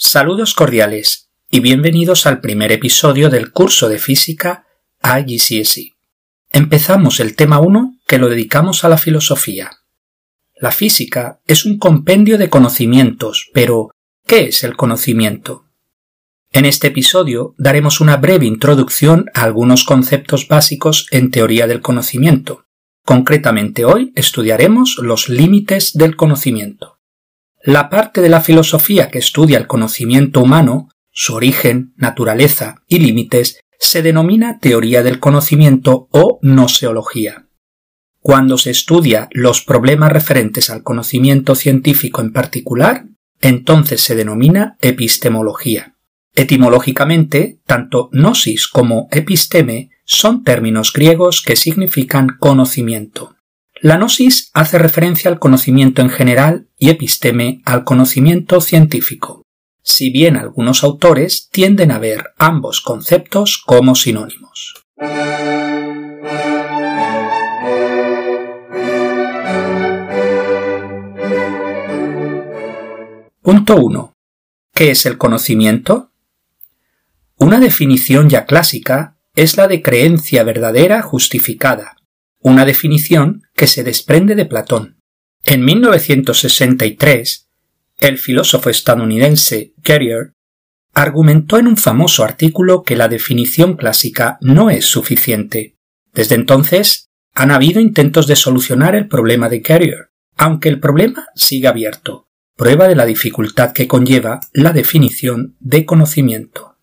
Saludos cordiales y bienvenidos al primer episodio del curso de física IGCSE. Empezamos el tema 1 que lo dedicamos a la filosofía. La física es un compendio de conocimientos, pero ¿qué es el conocimiento? En este episodio daremos una breve introducción a algunos conceptos básicos en teoría del conocimiento. Concretamente hoy estudiaremos los límites del conocimiento. La parte de la filosofía que estudia el conocimiento humano, su origen, naturaleza y límites, se denomina teoría del conocimiento o noseología. Cuando se estudia los problemas referentes al conocimiento científico en particular, entonces se denomina epistemología. Etimológicamente, tanto gnosis como episteme son términos griegos que significan conocimiento. La gnosis hace referencia al conocimiento en general y episteme al conocimiento científico, si bien algunos autores tienden a ver ambos conceptos como sinónimos. Punto 1. ¿Qué es el conocimiento? Una definición ya clásica es la de creencia verdadera justificada, una definición que se desprende de Platón. En 1963, el filósofo estadounidense Carrier argumentó en un famoso artículo que la definición clásica no es suficiente. Desde entonces, han habido intentos de solucionar el problema de Carrier, aunque el problema sigue abierto, prueba de la dificultad que conlleva la definición de conocimiento.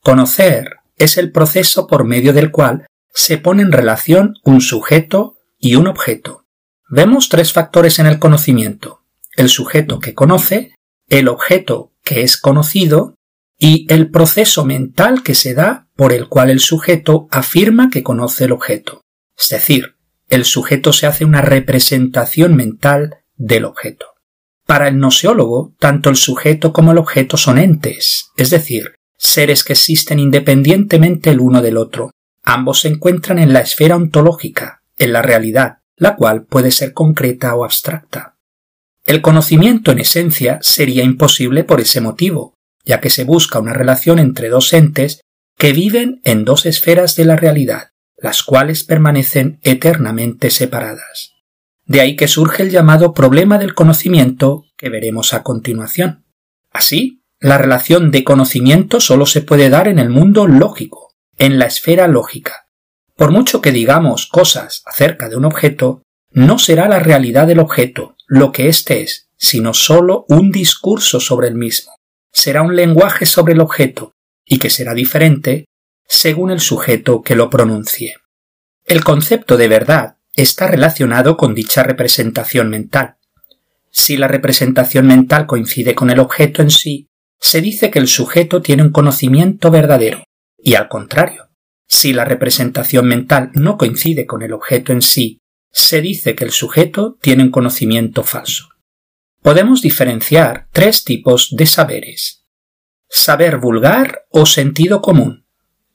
Conocer es el proceso por medio del cual se pone en relación un sujeto y un objeto. Vemos tres factores en el conocimiento. El sujeto que conoce, el objeto que es conocido y el proceso mental que se da por el cual el sujeto afirma que conoce el objeto. Es decir, el sujeto se hace una representación mental del objeto. Para el noseólogo, tanto el sujeto como el objeto son entes, es decir, seres que existen independientemente el uno del otro, Ambos se encuentran en la esfera ontológica, en la realidad, la cual puede ser concreta o abstracta. El conocimiento en esencia sería imposible por ese motivo, ya que se busca una relación entre dos entes que viven en dos esferas de la realidad, las cuales permanecen eternamente separadas. De ahí que surge el llamado problema del conocimiento que veremos a continuación. Así, la relación de conocimiento solo se puede dar en el mundo lógico, en la esfera lógica. Por mucho que digamos cosas acerca de un objeto, no será la realidad del objeto lo que éste es, sino sólo un discurso sobre el mismo. Será un lenguaje sobre el objeto, y que será diferente según el sujeto que lo pronuncie. El concepto de verdad está relacionado con dicha representación mental. Si la representación mental coincide con el objeto en sí, se dice que el sujeto tiene un conocimiento verdadero, y al contrario, si la representación mental no coincide con el objeto en sí, se dice que el sujeto tiene un conocimiento falso. Podemos diferenciar tres tipos de saberes. Saber vulgar o sentido común.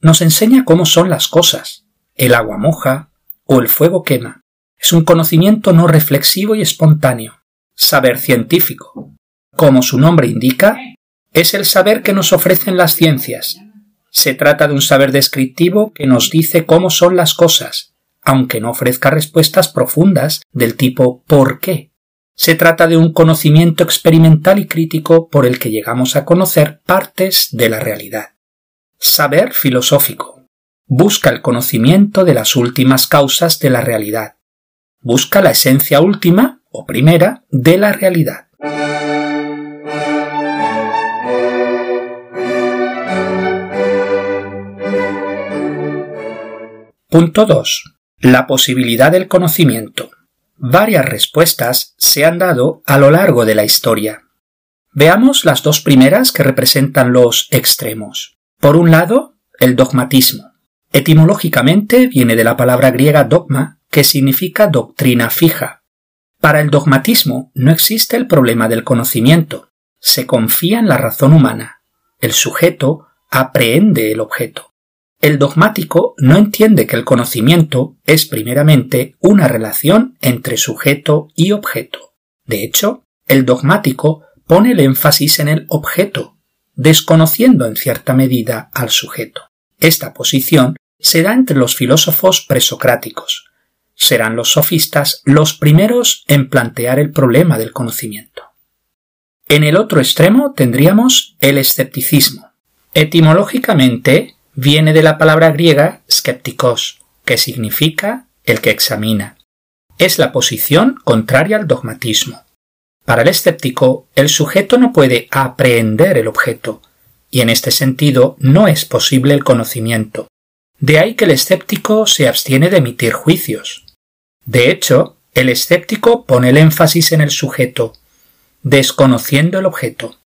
Nos enseña cómo son las cosas. El agua moja o el fuego quema. Es un conocimiento no reflexivo y espontáneo. Saber científico. Como su nombre indica, es el saber que nos ofrecen las ciencias, se trata de un saber descriptivo que nos dice cómo son las cosas, aunque no ofrezca respuestas profundas del tipo ¿por qué? Se trata de un conocimiento experimental y crítico por el que llegamos a conocer partes de la realidad. Saber filosófico. Busca el conocimiento de las últimas causas de la realidad. Busca la esencia última o primera de la realidad. Punto 2. La posibilidad del conocimiento. Varias respuestas se han dado a lo largo de la historia. Veamos las dos primeras que representan los extremos. Por un lado, el dogmatismo. Etimológicamente viene de la palabra griega dogma, que significa doctrina fija. Para el dogmatismo no existe el problema del conocimiento. Se confía en la razón humana. El sujeto aprehende el objeto. El dogmático no entiende que el conocimiento es primeramente una relación entre sujeto y objeto. De hecho, el dogmático pone el énfasis en el objeto, desconociendo en cierta medida al sujeto. Esta posición se da entre los filósofos presocráticos. Serán los sofistas los primeros en plantear el problema del conocimiento. En el otro extremo tendríamos el escepticismo. Etimológicamente viene de la palabra griega skeptikos, que significa el que examina. Es la posición contraria al dogmatismo. Para el escéptico, el sujeto no puede aprehender el objeto, y en este sentido no es posible el conocimiento. De ahí que el escéptico se abstiene de emitir juicios. De hecho, el escéptico pone el énfasis en el sujeto, desconociendo el objeto.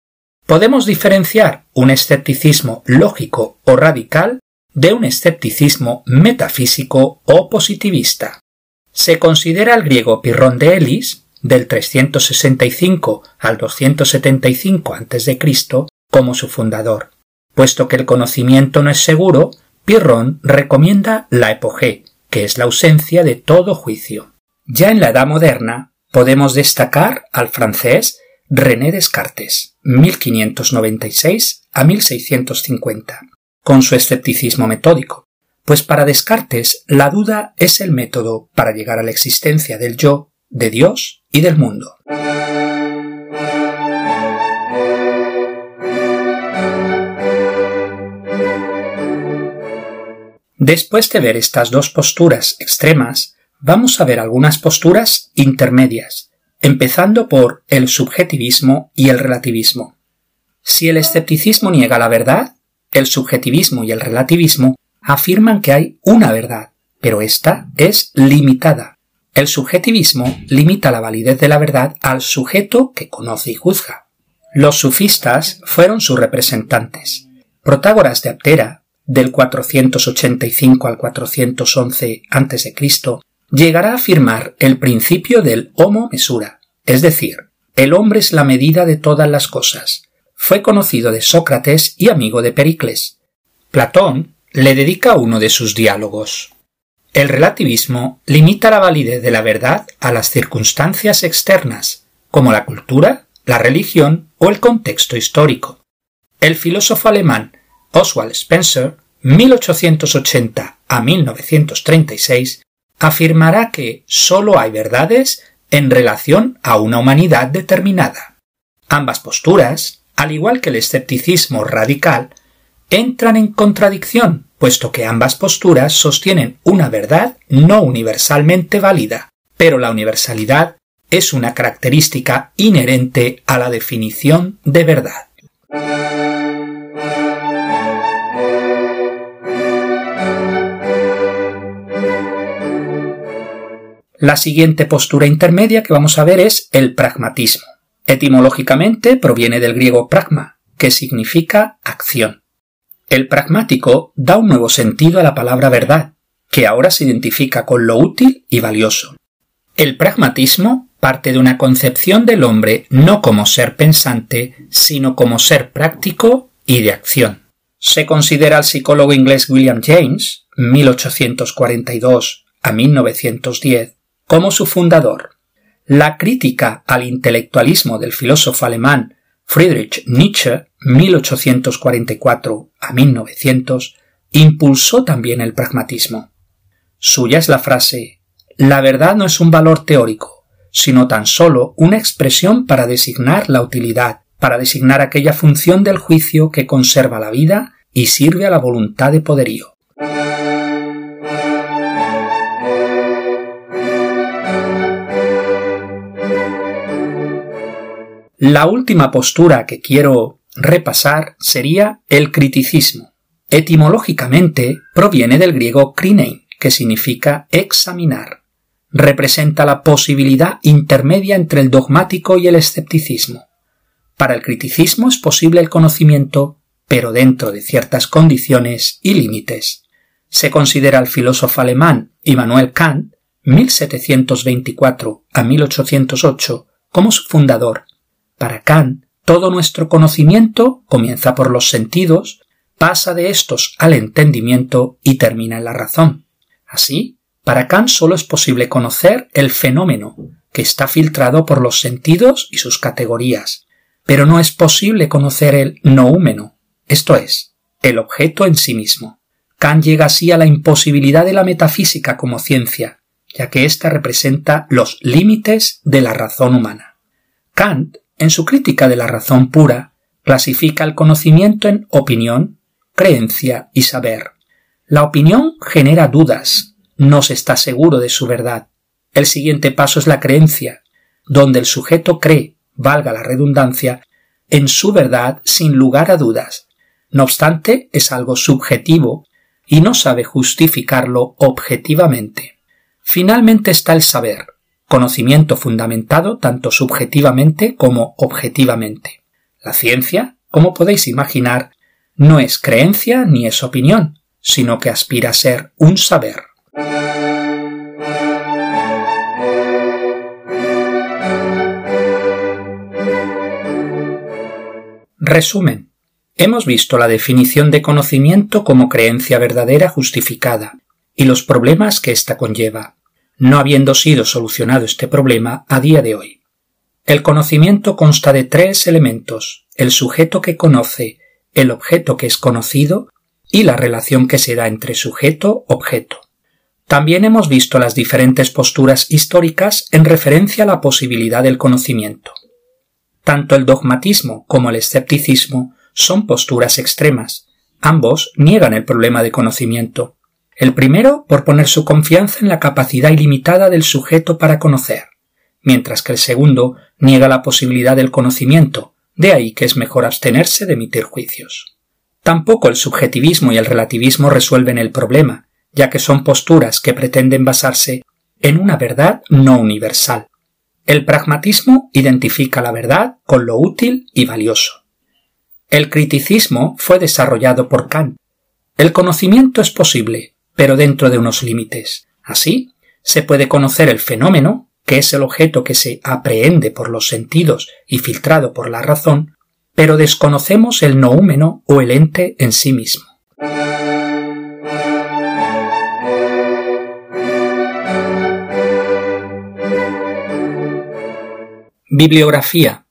Podemos diferenciar un escepticismo lógico o radical de un escepticismo metafísico o positivista. Se considera el griego Pirrón de Elis, del 365 al 275 a.C., como su fundador. Puesto que el conocimiento no es seguro, Pirrón recomienda la epogé, que es la ausencia de todo juicio. Ya en la Edad Moderna podemos destacar al francés René Descartes, 1596 a 1650, con su escepticismo metódico, pues para Descartes la duda es el método para llegar a la existencia del yo, de Dios y del mundo. Después de ver estas dos posturas extremas, vamos a ver algunas posturas intermedias, empezando por el subjetivismo y el relativismo. Si el escepticismo niega la verdad, el subjetivismo y el relativismo afirman que hay una verdad, pero esta es limitada. El subjetivismo limita la validez de la verdad al sujeto que conoce y juzga. Los sufistas fueron sus representantes. Protágoras de Aptera, del 485 al 411 a.C., llegará a afirmar el principio del homo mesura, es decir, el hombre es la medida de todas las cosas. Fue conocido de Sócrates y amigo de Pericles. Platón le dedica uno de sus diálogos. El relativismo limita la validez de la verdad a las circunstancias externas, como la cultura, la religión o el contexto histórico. El filósofo alemán Oswald Spencer, 1880 a 1936, afirmará que sólo hay verdades en relación a una humanidad determinada. Ambas posturas, al igual que el escepticismo radical, entran en contradicción, puesto que ambas posturas sostienen una verdad no universalmente válida, pero la universalidad es una característica inherente a la definición de verdad. La siguiente postura intermedia que vamos a ver es el pragmatismo. Etimológicamente proviene del griego pragma, que significa acción. El pragmático da un nuevo sentido a la palabra verdad, que ahora se identifica con lo útil y valioso. El pragmatismo parte de una concepción del hombre no como ser pensante, sino como ser práctico y de acción. Se considera al psicólogo inglés William James, 1842 a 1910, como su fundador. La crítica al intelectualismo del filósofo alemán Friedrich Nietzsche, 1844 a 1900, impulsó también el pragmatismo. Suya es la frase La verdad no es un valor teórico, sino tan solo una expresión para designar la utilidad, para designar aquella función del juicio que conserva la vida y sirve a la voluntad de poderío. La última postura que quiero repasar sería el criticismo. Etimológicamente proviene del griego krinein, que significa examinar. Representa la posibilidad intermedia entre el dogmático y el escepticismo. Para el criticismo es posible el conocimiento, pero dentro de ciertas condiciones y límites. Se considera al filósofo alemán Immanuel Kant, 1724 a 1808, como su fundador para Kant, todo nuestro conocimiento comienza por los sentidos, pasa de estos al entendimiento y termina en la razón. Así, para Kant solo es posible conocer el fenómeno, que está filtrado por los sentidos y sus categorías, pero no es posible conocer el noúmeno, esto es, el objeto en sí mismo. Kant llega así a la imposibilidad de la metafísica como ciencia, ya que ésta representa los límites de la razón humana. Kant, en su crítica de la razón pura, clasifica el conocimiento en opinión, creencia y saber. La opinión genera dudas, no se está seguro de su verdad. El siguiente paso es la creencia, donde el sujeto cree, valga la redundancia, en su verdad sin lugar a dudas. No obstante, es algo subjetivo y no sabe justificarlo objetivamente. Finalmente está el saber, conocimiento fundamentado tanto subjetivamente como objetivamente. La ciencia, como podéis imaginar, no es creencia ni es opinión, sino que aspira a ser un saber. Resumen. Hemos visto la definición de conocimiento como creencia verdadera justificada y los problemas que ésta conlleva, no habiendo sido solucionado este problema a día de hoy. El conocimiento consta de tres elementos, el sujeto que conoce, el objeto que es conocido y la relación que se da entre sujeto-objeto. También hemos visto las diferentes posturas históricas en referencia a la posibilidad del conocimiento. Tanto el dogmatismo como el escepticismo son posturas extremas. Ambos niegan el problema de conocimiento. El primero por poner su confianza en la capacidad ilimitada del sujeto para conocer, mientras que el segundo niega la posibilidad del conocimiento, de ahí que es mejor abstenerse de emitir juicios. Tampoco el subjetivismo y el relativismo resuelven el problema, ya que son posturas que pretenden basarse en una verdad no universal. El pragmatismo identifica la verdad con lo útil y valioso. El criticismo fue desarrollado por Kant. El conocimiento es posible, pero dentro de unos límites. Así, se puede conocer el fenómeno, que es el objeto que se aprehende por los sentidos y filtrado por la razón, pero desconocemos el noúmeno o el ente en sí mismo. Bibliografía.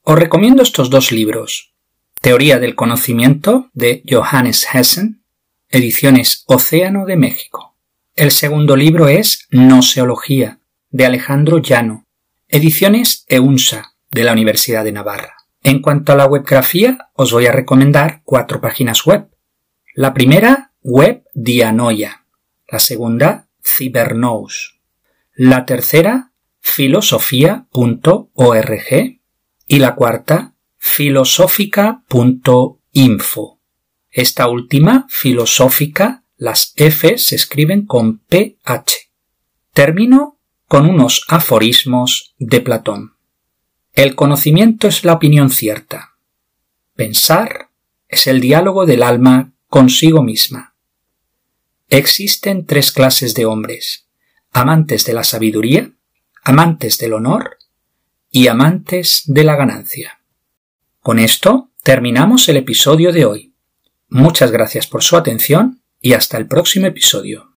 Os recomiendo estos dos libros. Teoría del conocimiento de Johannes Hessen, ediciones Océano de México. El segundo libro es Noseología de Alejandro Llano, ediciones EUNSA de la Universidad de Navarra. En cuanto a la webgrafía, os voy a recomendar cuatro páginas web. La primera, Web Dianoia. La segunda, Cybernous. La tercera, filosofía.org y la cuarta filosófica.info. Esta última, filosófica, las F se escriben con PH. Termino con unos aforismos de Platón. El conocimiento es la opinión cierta. Pensar es el diálogo del alma consigo misma. Existen tres clases de hombres, amantes de la sabiduría, amantes del honor y amantes de la ganancia. Con esto terminamos el episodio de hoy. Muchas gracias por su atención y hasta el próximo episodio.